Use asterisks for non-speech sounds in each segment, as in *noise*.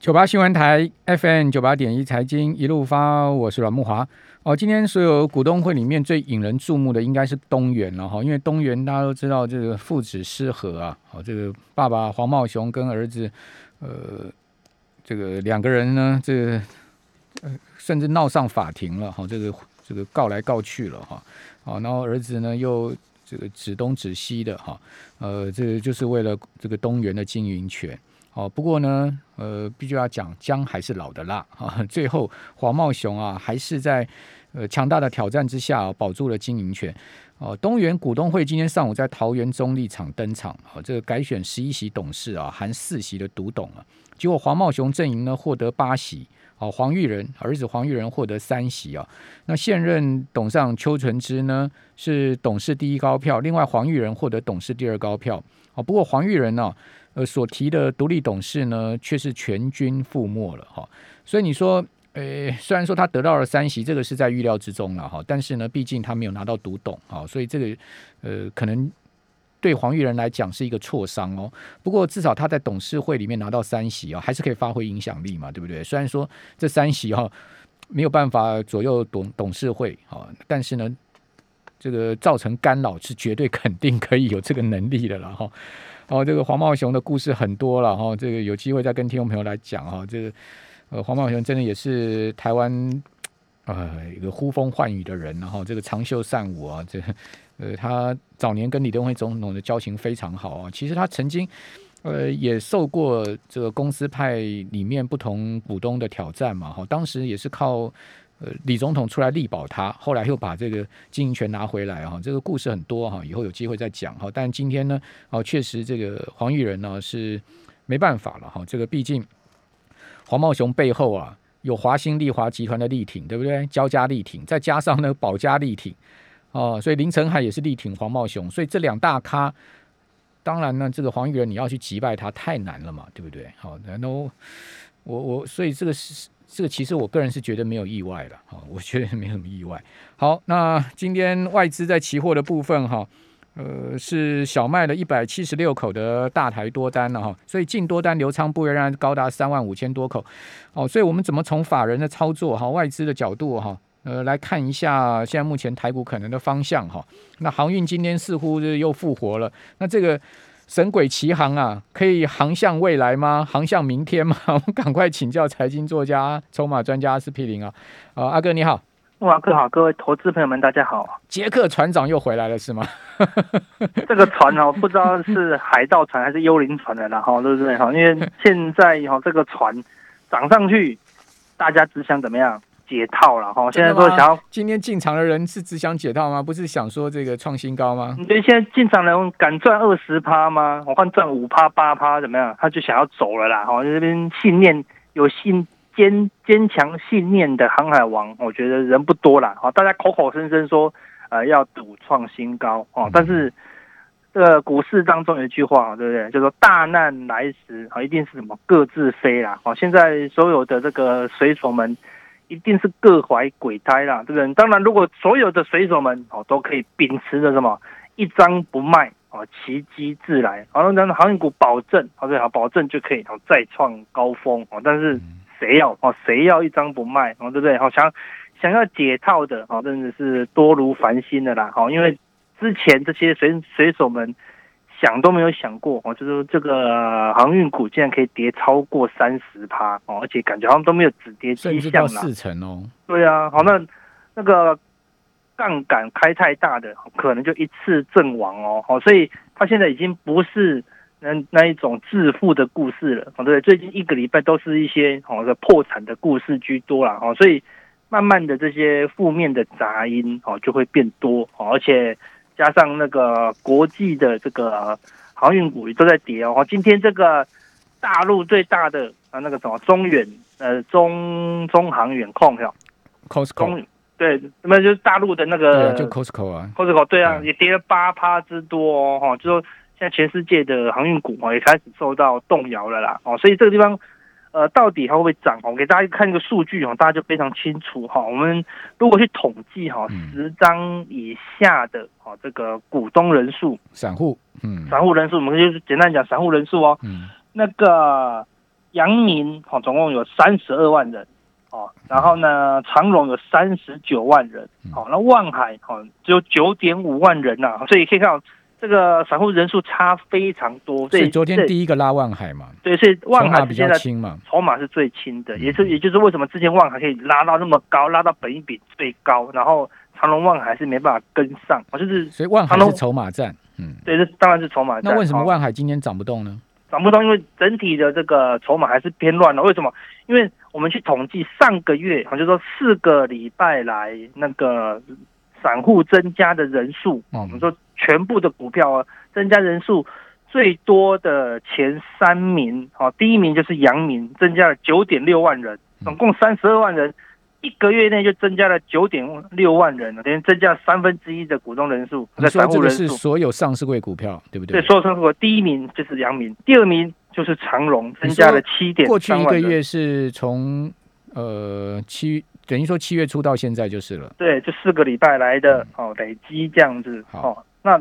九八新闻台 FM 九八点一财经一路发，我是阮木华。哦，今天所有股东会里面最引人注目的应该是东元了哈，因为东元大家都知道这个父子失和啊，哦，这个爸爸黄茂雄跟儿子，呃，这个两个人呢，这个呃，甚至闹上法庭了哈，这个这个告来告去了哈，哦，然后儿子呢又这个指东指西的哈，呃，这就是为了这个东元的经营权。哦，不过呢，呃，必须要讲姜还是老的辣 *laughs* 啊。最后黄茂雄啊，还是在呃强大的挑战之下保住了经营权。哦，东元股东会今天上午在桃园中立场登场，哦，这个改选十一席董事啊，含四席的独董啊。结果黄茂雄阵营呢获得八席，哦，黄玉仁儿子黄玉仁获得三席啊。那现任董事邱纯之呢是董事第一高票，另外黄玉仁获得董事第二高票。哦，不过黄玉仁呢。呃，所提的独立董事呢，却是全军覆没了哈。所以你说，呃，虽然说他得到了三席，这个是在预料之中了哈，但是呢，毕竟他没有拿到独董啊，所以这个呃，可能对黄玉仁来讲是一个挫伤哦。不过至少他在董事会里面拿到三席啊，还是可以发挥影响力嘛，对不对？虽然说这三席哈没有办法左右董董事会啊，但是呢，这个造成干扰是绝对肯定可以有这个能力的了哈。哦这个黄茂雄的故事很多了哈，这个有机会再跟听众朋友来讲哈。这个呃，黄茂雄真的也是台湾呃一个呼风唤雨的人，然后这个长袖善舞啊，这呃他早年跟李登辉总统的交情非常好啊。其实他曾经呃也受过这个公司派里面不同股东的挑战嘛，哈，当时也是靠。呃，李总统出来力保他，后来又把这个经营权拿回来哈，这个故事很多哈，以后有机会再讲哈。但今天呢，哦，确实这个黄玉仁呢是没办法了哈，这个毕竟黄茂雄背后啊有华兴利华集团的力挺，对不对？交加力挺，再加上呢保家力挺哦，所以林成海也是力挺黄茂雄，所以这两大咖，当然呢，这个黄玉仁你要去击败他太难了嘛，对不对？好，然后我我所以这个是。这个其实我个人是觉得没有意外的，哈，我觉得没什么意外。好，那今天外资在期货的部分，哈，呃，是小麦的一百七十六口的大台多单了，哈，所以净多单流仓部仍然高达三万五千多口。哦，所以我们怎么从法人的操作，哈，外资的角度，哈，呃，来看一下现在目前台股可能的方向，哈。那航运今天似乎是又复活了，那这个。神鬼奇航啊，可以航向未来吗？*laughs* 航向明天吗？*laughs* 我们赶快请教财经作家、筹码专家斯皮林啊！啊，阿哥你好，哇哥好，各位投资朋友们大家好。杰克船长又回来了是吗？*laughs* 这个船哦，不知道是海盗船还是幽灵船的啦，哈，对不对？哈，因为现在哈这个船涨上去，大家只想怎么样？解套了哈，现在说想要今天进场的人是只想解套吗？不是想说这个创新高吗？你觉得现在进场人敢赚二十趴吗？我看赚五趴八趴怎么样？他就想要走了啦。哈，这边信念有信坚坚强信念的航海王，我觉得人不多啦。哈，大家口口声声说呃要赌创新高哦，但是这个股市当中有一句话，对不对？就说大难来时啊，一定是什么各自飞啦。好，现在所有的这个水手们。一定是各怀鬼胎啦，对不对？当然，如果所有的水手们哦都可以秉持着什么一张不卖哦，奇迹自来，好，那航运股保证，好对好，保证就可以哦再创高峰哦。但是谁要哦谁要一张不卖哦，对不对？好想想要解套的哦，真的是多如繁星的啦，好，因为之前这些水水手们。想都没有想过哦，就是这个航运股竟然可以跌超过三十趴哦，而且感觉好像都没有止跌迹象了。四成哦。对啊，好那那个杠杆开太大的，可能就一次阵亡哦。好，所以他现在已经不是那那一种致富的故事了。哦，对，最近一个礼拜都是一些哦的破产的故事居多了。哦，所以慢慢的这些负面的杂音哦就会变多哦，而且。加上那个国际的这个航运股也都在跌哦。今天这个大陆最大的啊那个什么中远呃中中航远控哈，Costco 对，那么就是大陆的那个就 Costco 啊，Costco 对啊，也跌了八趴之多哦。哈，就说现在全世界的航运股哦也开始受到动摇了啦。哦，所以这个地方。呃，到底它会不会涨？我给大家看一个数据哦，大家就非常清楚哈。我们如果去统计哈，十张以下的哈这个股东人数，散户，嗯，散户人数，我们就是简单讲散户人数哦。嗯，那个阳明哈，总共有三十二万人哦，然后呢，长荣有三十九万人，好，那万海哈只有九点五万人呐，所以可以看到这个散户人数差非常多。所以昨天第一个拉万海嘛，对，所以万海比较轻嘛，筹码是最轻的，也是也就是为什么之前万海可以拉到那么高，拉到本一比最高，然后长隆万海是没办法跟上，就是所以万海是筹码战，嗯，对，这当然是筹码战。那为什么万海今天涨不动呢？涨不动，因为整体的这个筹码还是偏乱的。为什么？因为我们去统计上个月，啊，就说四个礼拜来那个散户增加的人数，啊，我们说全部的股票啊增加人数最多的前三名，啊，第一名就是阳明，增加了九点六万人，总共三十二万人。一个月内就增加了九点六万人了，等于增加三分之一的股东人数。你说这个是所有上市柜股票，对不对？对，所有上市股第一名就是阳明，第二名就是长荣，增加了七点。过去一个月是从呃七，等于说七月初到现在就是了。对，就四个礼拜来的哦，累积这样子。好，那。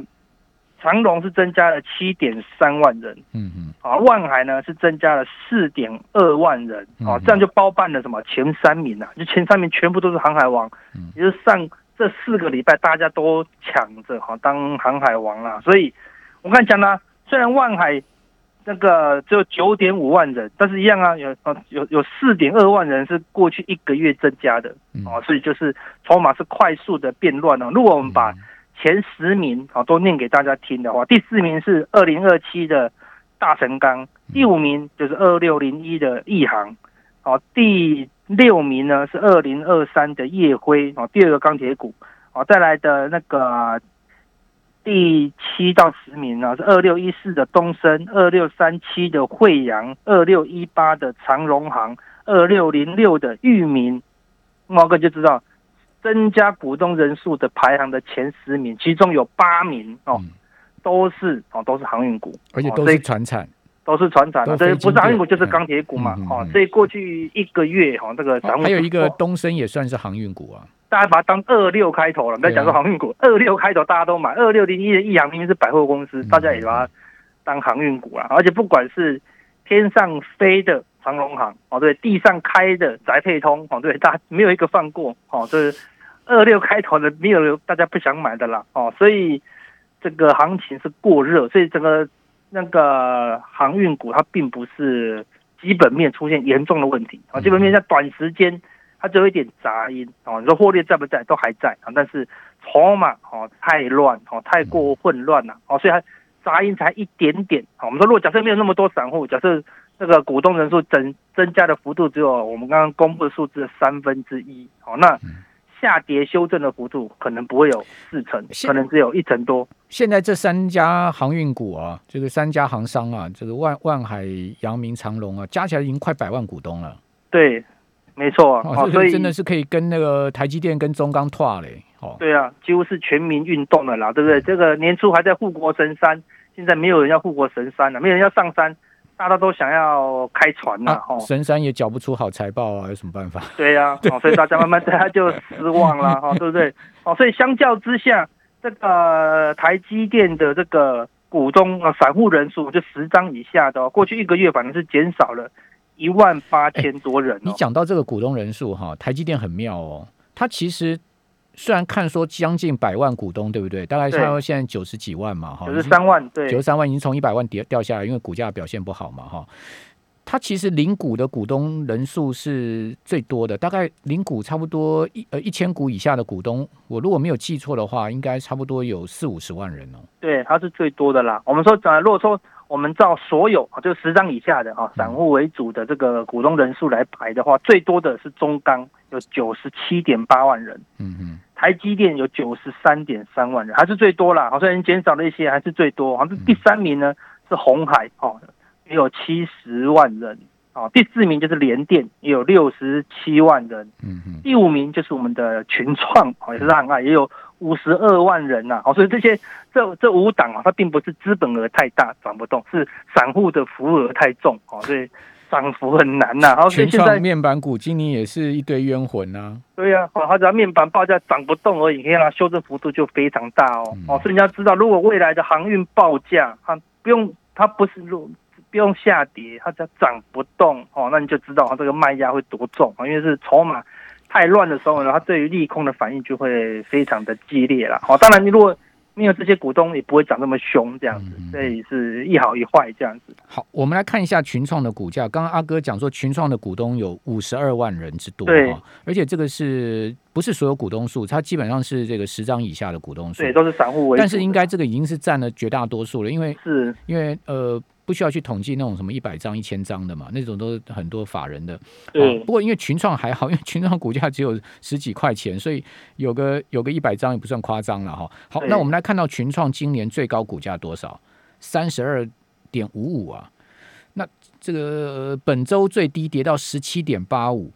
长隆是增加了七点三万人，嗯嗯，啊，万海呢是增加了四点二万人，啊，这样就包办了什么前三名啊，就前三名全部都是航海王，嗯，也就是上这四个礼拜大家都抢着哈当航海王啦，所以我刚才讲呢，虽然万海那个只有九点五万人，但是一样啊，有啊有有四点二万人是过去一个月增加的，哦，所以就是筹码是快速的变乱了。如果我们把前十名啊，都念给大家听的话，第四名是二零二七的大成钢，第五名就是二六零一的亿航，哦，第六名呢是二零二三的叶辉，哦，第二个钢铁股，哦，再来的那个第七到十名呢是二六一四的东升，二六三七的惠阳，二六一八的长荣行，二六零六的裕民，毛哥就知道。增加股东人数的排行的前十名，其中有八名哦，都是哦都是航运股，而且都是船产，都是船产，这不是航运股就是钢铁股嘛，哦，所以过去一个月哈，这个还有一个东升也算是航运股啊，大家把它当二六开头了，不要讲说航运股，二六开头大家都买，二六零一的亿航明明是百货公司，大家也把它当航运股了，而且不管是天上飞的。长隆航哦，对，地上开的宅配通哦，对，大家没有一个放过哦，就是二六开头的，没有大家不想买的啦哦，所以这个行情是过热，所以整个那个航运股它并不是基本面出现严重的问题啊，基本面在短时间它只有一点杂音哦，你说货列在不在都还在啊，但是筹码哦太乱哦，太过混乱了哦，所以它杂音才一点点啊。我们说如果假设没有那么多散户，假设这个股东人数增增加的幅度只有我们刚刚公布的数字三分之一，好，那下跌修正的幅度可能不会有四成，可能只有一成多。现在这三家航运股啊，这个三家航商啊，这个万万海、阳明、长隆啊，加起来已经快百万股东了。对，没错，所以真的是可以跟那个台积电跟中钢拓嘞。哦，对啊，几乎是全民运动了啦，对不对？这个年初还在护国神山，现在没有人要护国神山了，没有人要上山。大家都想要开船呐，哈！神山也缴不出好财报啊，有什么办法？对呀，*laughs* 哦，所以大家慢慢大家就失望了，哈，*laughs* 对不对？哦，所以相较之下，这个台积电的这个股东啊，散户人数就十张以下的，过去一个月反正是减少了一万八千多人。你讲到这个股东人数哈，台积电很妙哦，它其实。虽然看说将近百万股东，对不对？大概差不多现在九十几万嘛，哈，九十三万，对，九十三万已经从一百万跌掉下来，因为股价表现不好嘛，哈。它其实零股的股东人数是最多的，大概零股差不多一呃一千股以下的股东，我如果没有记错的话，应该差不多有四五十万人哦。对，它是最多的啦。我们说，呃，如果说我们照所有就十张以下的啊，散户为主的这个股东人数来排的话，最多的是中钢，有九十七点八万人。嗯嗯。台积电有九十三点三万人，还是最多啦。好，虽然减少了一些，还是最多。好，像第三名呢是红海，哦，也有七十万人。哦，第四名就是联电，也有六十七万人。嗯嗯。第五名就是我们的群创，哦，也是很爱，也有五十二万人呐。哦，所以这些这这五档啊，它并不是资本额太大涨不动，是散户的浮额太重。哦，所以。涨幅很难呐，然后现在面板股今年也是一堆冤魂呐。对呀，哦它只要面板报价涨不动而已，你看它修正幅度就非常大哦。哦，所以你要知道，如果未来的航运报价，它不用，它不是不不用下跌，它只要涨不动哦，那你就知道它这个卖压会多重啊，因为是筹码太乱的时候呢，它对于利空的反应就会非常的激烈了。哦，当然你如果没有这些股东，也不会涨那么凶这样子，所以是一好一坏这样子。好，我们来看一下群创的股价。刚刚阿哥讲说，群创的股东有五十二万人之多，对，而且这个是不是所有股东数？它基本上是这个十张以下的股东数，对，都是散户为主。但是应该这个已经是占了绝大多数了，因为是因为呃。不需要去统计那种什么一百张、一千张的嘛，那种都是很多法人的。对。不过因为群创还好，*laughs* 因为群创股价只有十几块钱，所以有个有个一百张也不算夸张了哈。好，那我们来看到群创今年最高股价多少？三十二点五五啊。那这个本周最低跌到十七点八五，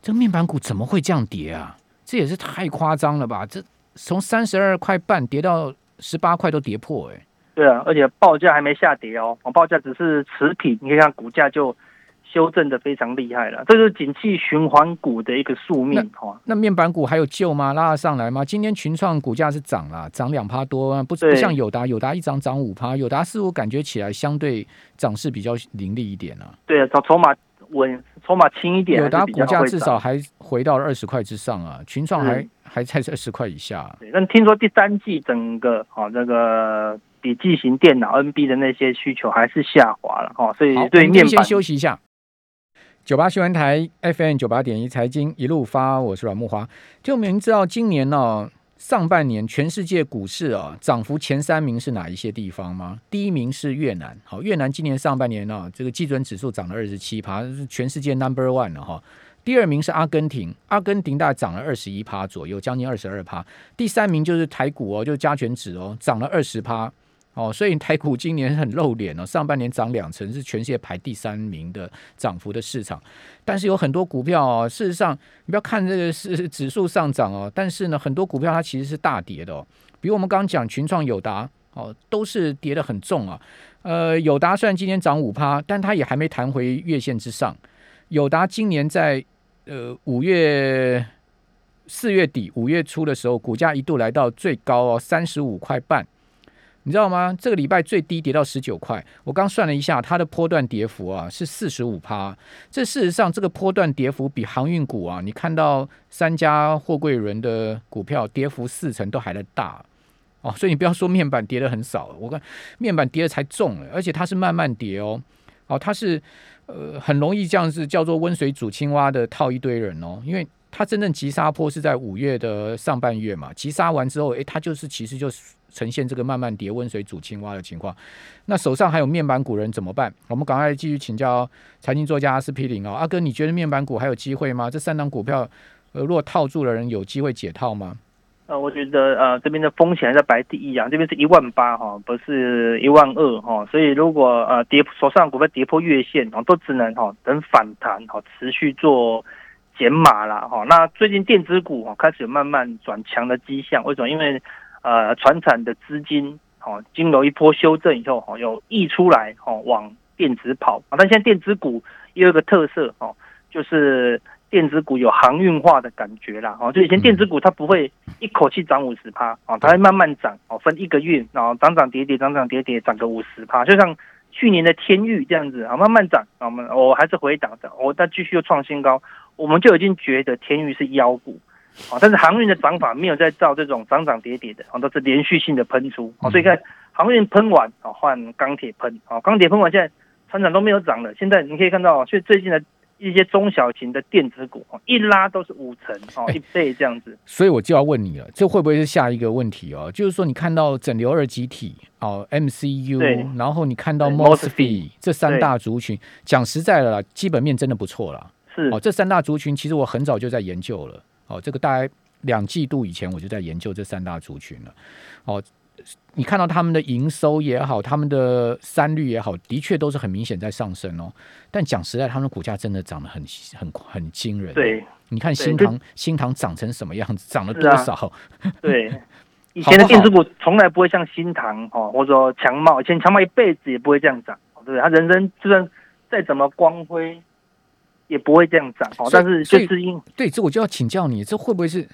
这个面板股怎么会这样跌啊？这也是太夸张了吧？这从三十二块半跌到十八块都跌破哎。对啊，而且报价还没下跌哦，报价只是持平，你看股价就修正的非常厉害了，这是景气循环股的一个宿命哈。那面板股还有救吗？拉得上来吗？今天群创股价是涨了，涨两趴多，不不像友达，友达一涨涨五趴，友达似乎感觉起来相对涨势比较凌厉一点啊。对啊，筹筹码稳，筹码轻一点，友达股价至少还回到了二十块之上啊，群创还还在二十块以下。对，但听说第三季整个哦那个。笔记型电脑 NB 的那些需求还是下滑了哈，所以对面先休息一下。九八新闻台 FM 九八点一财经一路发，我是阮木华。就明知道，今年呢上半年全世界股市啊涨幅前三名是哪一些地方吗？第一名是越南，好，越南今年上半年呢这个基准指数涨了二十七趴，是全世界 Number One 了哈。第二名是阿根廷，阿根廷大概涨了二十一趴左右，将近二十二趴。第三名就是台股哦，就是加权指哦，涨了二十趴。哦，所以台股今年很露脸哦，上半年涨两成，是全世界排第三名的涨幅的市场。但是有很多股票哦，事实上你不要看这个是指数上涨哦，但是呢，很多股票它其实是大跌的哦。比如我们刚刚讲群创、友达哦，都是跌的很重啊。呃，友达虽然今天涨五趴，但它也还没弹回月线之上。友达今年在呃五月四月底、五月初的时候，股价一度来到最高哦，三十五块半。你知道吗？这个礼拜最低跌到十九块。我刚算了一下，它的波段跌幅啊是四十五趴。这事实上，这个波段跌幅比航运股啊，你看到三家货柜轮的股票跌幅四成都还来大哦。所以你不要说面板跌的很少，我看面板跌的才重，而且它是慢慢跌哦。哦，它是呃很容易这样子叫做温水煮青蛙的套一堆人哦，因为它真正急杀坡是在五月的上半月嘛，急杀完之后，诶，它就是其实就是。呈现这个慢慢叠温水煮青蛙的情况，那手上还有面板股人怎么办？我们赶快继续请教财经作家阿司匹林哦，阿哥，你觉得面板股还有机会吗？这三档股票，呃，如果套住的人有机会解套吗？呃，我觉得呃，这边的风险在排第一啊，这边是一万八哈，不是一万二哈，所以如果呃跌手上股票跌破月线哦，都只能哈等反弹哈，持续做减码了哈。那最近电子股哈开始有慢慢转强的迹象，为什么？因为呃，船产的资金，哦，经过一波修正以后，哦，有溢出来，哦，往电子跑啊。但现在电子股也有一个特色，哦，就是电子股有航运化的感觉啦，哦，就以前电子股它不会一口气涨五十趴，哦，它会慢慢涨，哦，分一个月，然后涨涨跌跌，涨涨跌跌，涨个五十趴，就像去年的天域这样子，啊，慢慢涨，啊，我们我还是回档的，我再继续又创新高，我们就已经觉得天域是妖股。哦，但是航运的涨法没有在造这种涨涨跌跌的，哦，都是连续性的喷出，哦，所以看航运喷完，哦，换钢铁喷，哦，钢铁喷完，现在船长都没有涨了。现在你可以看到，所以最近的一些中小型的电子股，哦，一拉都是五成，哦，一倍这样子。所以我就要问你了，这会不会是下一个问题哦？就是说，你看到整流二极体，哦，MCU，然后你看到 Mosfet 这三大族群，讲实在的啦，基本面真的不错了。是哦，这三大族群其实我很早就在研究了。哦，这个大概两季度以前我就在研究这三大族群了。哦，你看到他们的营收也好，他们的三率也好，的确都是很明显在上升哦。但讲实在，他们的股价真的涨得很很很惊人。对，你看新塘新塘涨成什么样子，涨了多少？*laughs* 对，*laughs* 以前的电子股从来不会像新塘哦，或者说强茂，以前强茂一辈子也不会这样涨，对不对？他人生就算再怎么光辉。也不会这样涨哦，但是就是因对这我就要请教你，这会不会是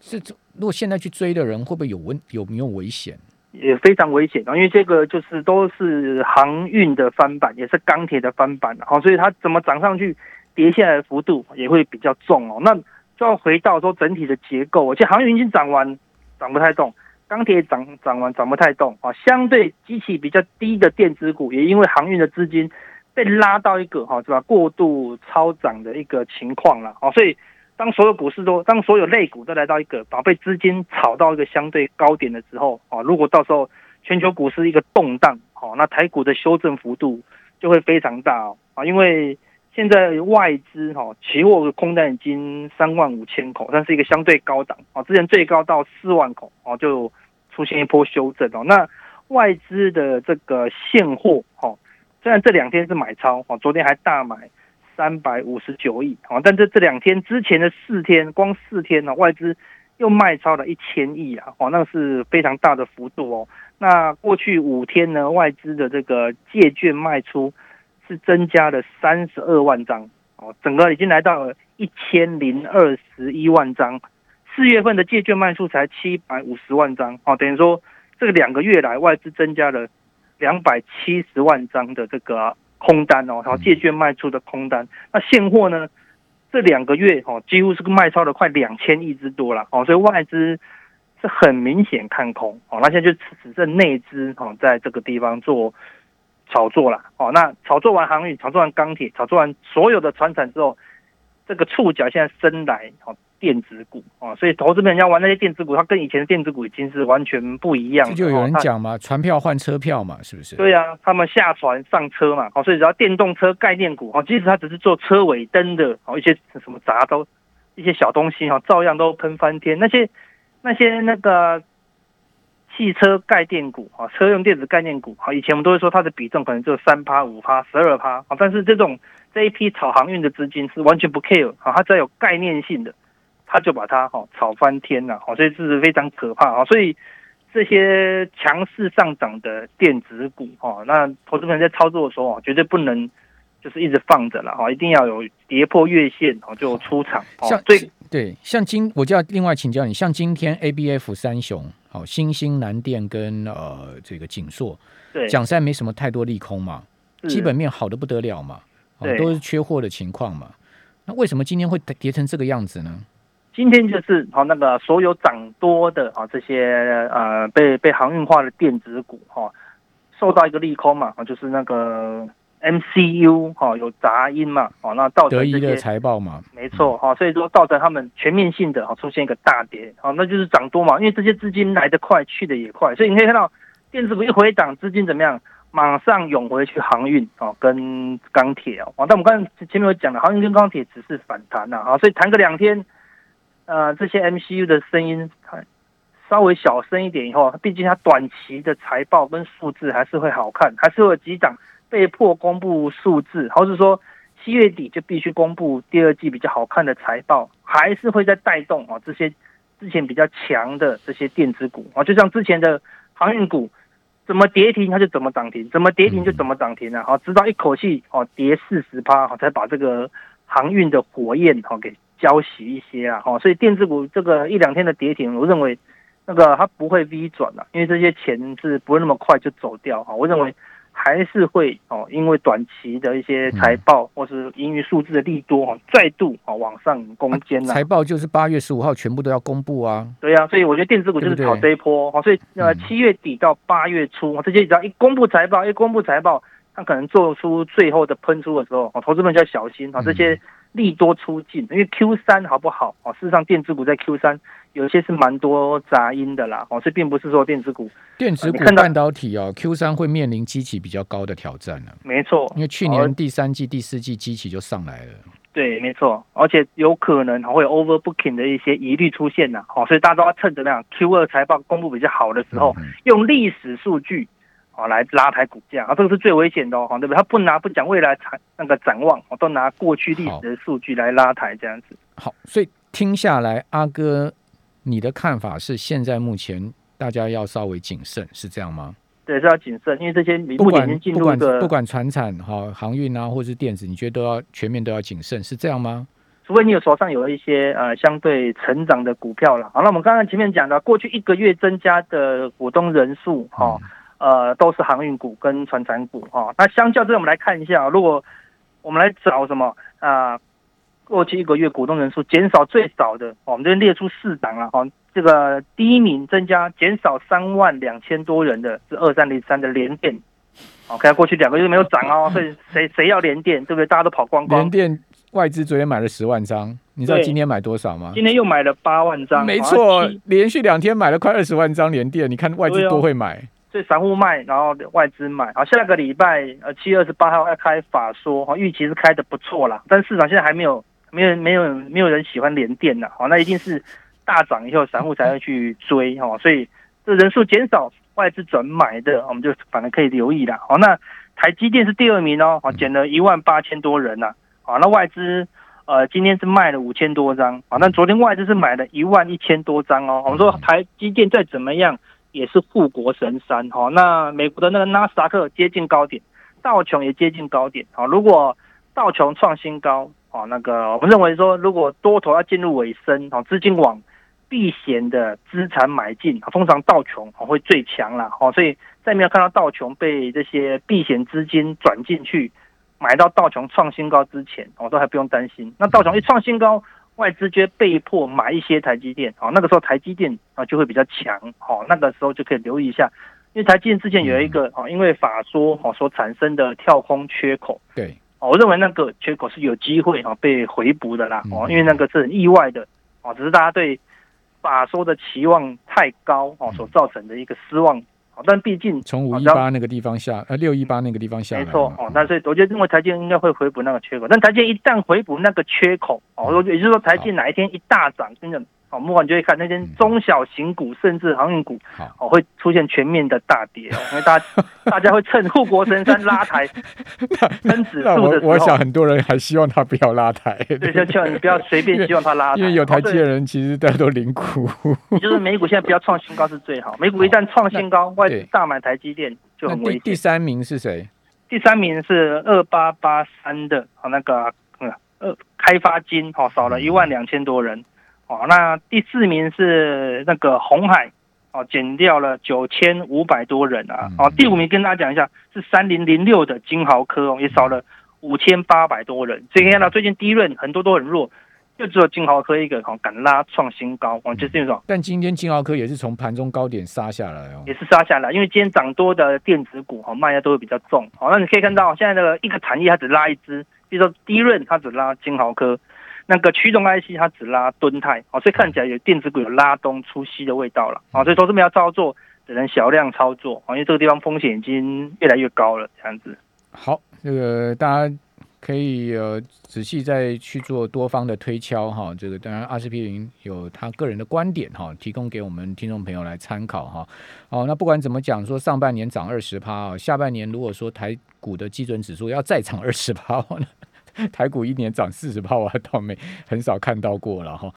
是如果现在去追的人会不会有危有没有危险？也非常危险哦，因为这个就是都是航运的翻版，也是钢铁的翻版，好，所以它怎么涨上去，跌下来的幅度也会比较重哦。那就要回到说整体的结构，而且航运已经涨完，涨不太动，钢铁涨涨完涨不太动啊。相对机器比较低的电子股，也因为航运的资金被拉到一个哈是吧？过度超涨的一个情况了哦，所以。当所有股市都，当所有类股都来到一个把被资金炒到一个相对高点的时候，啊，如果到时候全球股市一个动荡，哦，那台股的修正幅度就会非常大，啊，因为现在外资哈期货的空单已经三万五千口，但是一个相对高档，啊，之前最高到四万口，哦，就出现一波修正哦，那外资的这个现货，哈，虽然这两天是买超，哦，昨天还大买。三百五十九亿啊！但这这两天之前的四天，光四天呢，外资又卖超了一千亿啊！哦，那是非常大的幅度哦。那过去五天呢，外资的这个借券卖出是增加了三十二万张哦，整个已经来到了一千零二十一万张。四月份的借券卖出才七百五十万张哦，等于说这个两个月来外资增加了两百七十万张的这个。空单哦，然后借券卖出的空单，那现货呢？这两个月哦，几乎是卖超了快两千亿之多了哦，所以外资是很明显看空哦。那现在就只剩内资哦，在这个地方做炒作了哦。那炒作完航运，炒作完钢铁，炒作完所有的船产之后，这个触角现在伸来哦。电子股啊，所以投资人要玩那些电子股，它跟以前的电子股已经是完全不一样。就有人讲嘛，船票换车票嘛，是不是？对啊，他们下船上车嘛，好，所以只要电动车概念股，啊，即使它只是做车尾灯的，哦，一些什么杂都一些小东西哈，照样都喷翻天。那些那些那个汽车概念股啊，车用电子概念股啊，以前我们都会说它的比重可能只有三趴、五趴、十二趴啊，但是这种这一批炒航运的资金是完全不 care 啊，它只要有概念性的。他就把它哈炒翻天了，好，所以这是非常可怕啊！所以这些强势上涨的电子股哈，那投资人在操作的时候啊，绝对不能就是一直放着了哈，一定要有跌破月线哦就出场。像对对，像今我就要另外请教你，像今天 A B F 三雄，好，新兴南电跟呃这个景硕，对，讲实在没什么太多利空嘛，基本面好的不得了嘛，对，都是缺货的情况嘛，那为什么今天会跌成这个样子呢？今天就是好那个所有涨多的啊这些呃被被航运化的电子股哈受到一个利空嘛啊就是那个 MCU 哈有杂音嘛哦那造成这些财报嘛没错哈所以说造成他们全面性的哈出现一个大跌好那就是涨多嘛因为这些资金来得快去的也快所以你可以看到电子股一回涨资金怎么样马上涌回去航运哦跟钢铁哦但我们刚才前面有讲了航运跟钢铁只是反弹呐啊所以弹个两天。呃，这些 MCU 的声音稍微小声一点以后，毕竟它短期的财报跟数字还是会好看，还是有几档被迫公布数字，或者说七月底就必须公布第二季比较好看的财报，还是会在带动啊这些之前比较强的这些电子股啊，就像之前的航运股，怎么跌停它就怎么涨停，怎么跌停就怎么涨停啊，好，直到一口气哦跌四十趴，好才把这个航运的火焰好给。交息一些啊，哈，所以电子股这个一两天的跌停，我认为那个它不会 V 转了，因为这些钱是不会那么快就走掉哈。我认为还是会哦，因为短期的一些财报或是盈余数字的利多哈，再度啊往上攻坚了。财报就是八月十五号全部都要公布啊。对啊，所以我觉得电子股就是炒这一波哈。所以呃，七月底到八月初，这些只要一公布财报，一公布财报，它可能做出最后的喷出的时候，投资们就要小心啊，这些。利多出尽，因为 Q 三好不好？哦，事实上电子股在 Q 三有些是蛮多杂音的啦。哦，所以并不是说电子股，电子股半导体哦，Q 三会面临机器比较高的挑战呢。没错，因为去年第三季、第四季机器就上来了。对，没错，而且有可能会有 overbooking 的一些疑虑出现呢。哦，所以大家都要趁着那样 Q 二财报公布比较好的时候，用历史数据。哦，来拉抬股价啊，这个是最危险的哦，对不对？他不拿不讲未来展那个展望，我都拿过去历史的数据来拉抬这样子。好，所以听下来，阿哥，你的看法是现在目前大家要稍微谨慎，是这样吗？对，是要谨慎，因为这些不管不管不管船产哈航运啊，或者是电子，你觉得都要全面都要谨慎，是这样吗？除非你有手上有一些呃相对成长的股票了。好，那我们刚刚前面讲的，过去一个月增加的股东人数，哈，呃，都是航运股跟船产股，哈。那相较之下，我们来看一下，如果我们来找什么啊？过去一个月股东人数减少最少的，我们这边列出四档了，哈。这个第一名增加减少三万两千多人的是二三零三的联电。OK，过去两个月没有涨哦，*laughs* 所以谁谁要联电，对不对？大家都跑光光。联电外资昨天买了十万张，你知道今天买多少吗？今天又买了八万张。没错，连续两天买了快二十万张联电，你看外资多会买。所以散户卖，然后外资买。好，下个礼拜呃七月二十八号要开法说，哈，预期是开的不错啦，但市场现在还没有没有没有没有人喜欢连电呐，好，那一定是大涨以后散户才会去追，哈，所以这人数减少。外资转买的，我们就反正可以留意了。好，那台积电是第二名哦，好，减了一万八千多人呐。好，那外资呃今天是卖了五千多张，好，那昨天外资是买了一万一千多张哦。我们说台积电再怎么样也是护国神山，好，那美国的那个纳斯达克接近高点，道琼也接近高点，好，如果道琼创新高，好，那个我们认为说如果多头要进入尾声，好，资金往。避险的资产买进，通常道琼哦会最强了哦，所以在没有看到道琼被这些避险资金转进去，买到道琼创新高之前，我都还不用担心。那道琼一创新高，外资就被迫买一些台积电哦，那个时候台积电啊就会比较强哦，那个时候就可以留意一下，因为台积电之前有一个哦，因为法说哦所产生的跳空缺口，对，哦，我认为那个缺口是有机会哦被回补的啦哦，因为那个是很意外的哦，只是大家对。法说的期望太高哦，所造成的一个失望哦，但毕竟从五一八那个地方下，呃六一八那个地方下，没错哦，那所以我觉得认为台积应该会回补那个缺口，但台积一旦回补那个缺口哦，也就是说台积哪一天一大涨，真的。好，木管就会看那些中小型股，甚至航运股，哦，会出现全面的大跌哦，因为大 *laughs* 大家会趁护国神山拉抬，*laughs* 跟 *laughs* 指数的时候，我想很多人还希望他不要拉抬，对，就叫你不要随便希望他拉抬，因为有台积的人其实大家都领苦，就是美股现在不要创新高是最好，美股一旦创新高，外资大买台积电就很危险。第三名是谁？第三名是二八八三的，哦，那个嗯，二开发金，哦，少了一万两千多人。哦，那第四名是那个红海，哦，减掉了九千五百多人啊。哦，第五名跟大家讲一下是三零零六的金豪科哦，也少了五千八百多人。所以看到最近第一轮很多都很弱，就只有金豪科一个哦敢拉创新高，哦，就是这种。但今天金豪科也是从盘中高点杀下来哦，也是杀下来，因为今天涨多的电子股哦卖的都会比较重。哦，那你可以看到现在那个一个产业它只拉一只，比如说第一轮它只拉金豪科。那个驱动 IC 它只拉吨泰，哦，所以看起来有电子股有拉东出西的味道了，啊，所以投资们要操作只能小量操作，啊，因为这个地方风险已经越来越高了，这样子。好，这个大家可以呃仔细再去做多方的推敲哈，这个当然阿司匹林有他个人的观点哈，提供给我们听众朋友来参考哈。好，那不管怎么讲，说上半年涨二十趴啊，下半年如果说台股的基准指数要再涨二十趴？台股一年涨四十趴，我倒没很少看到过了哈。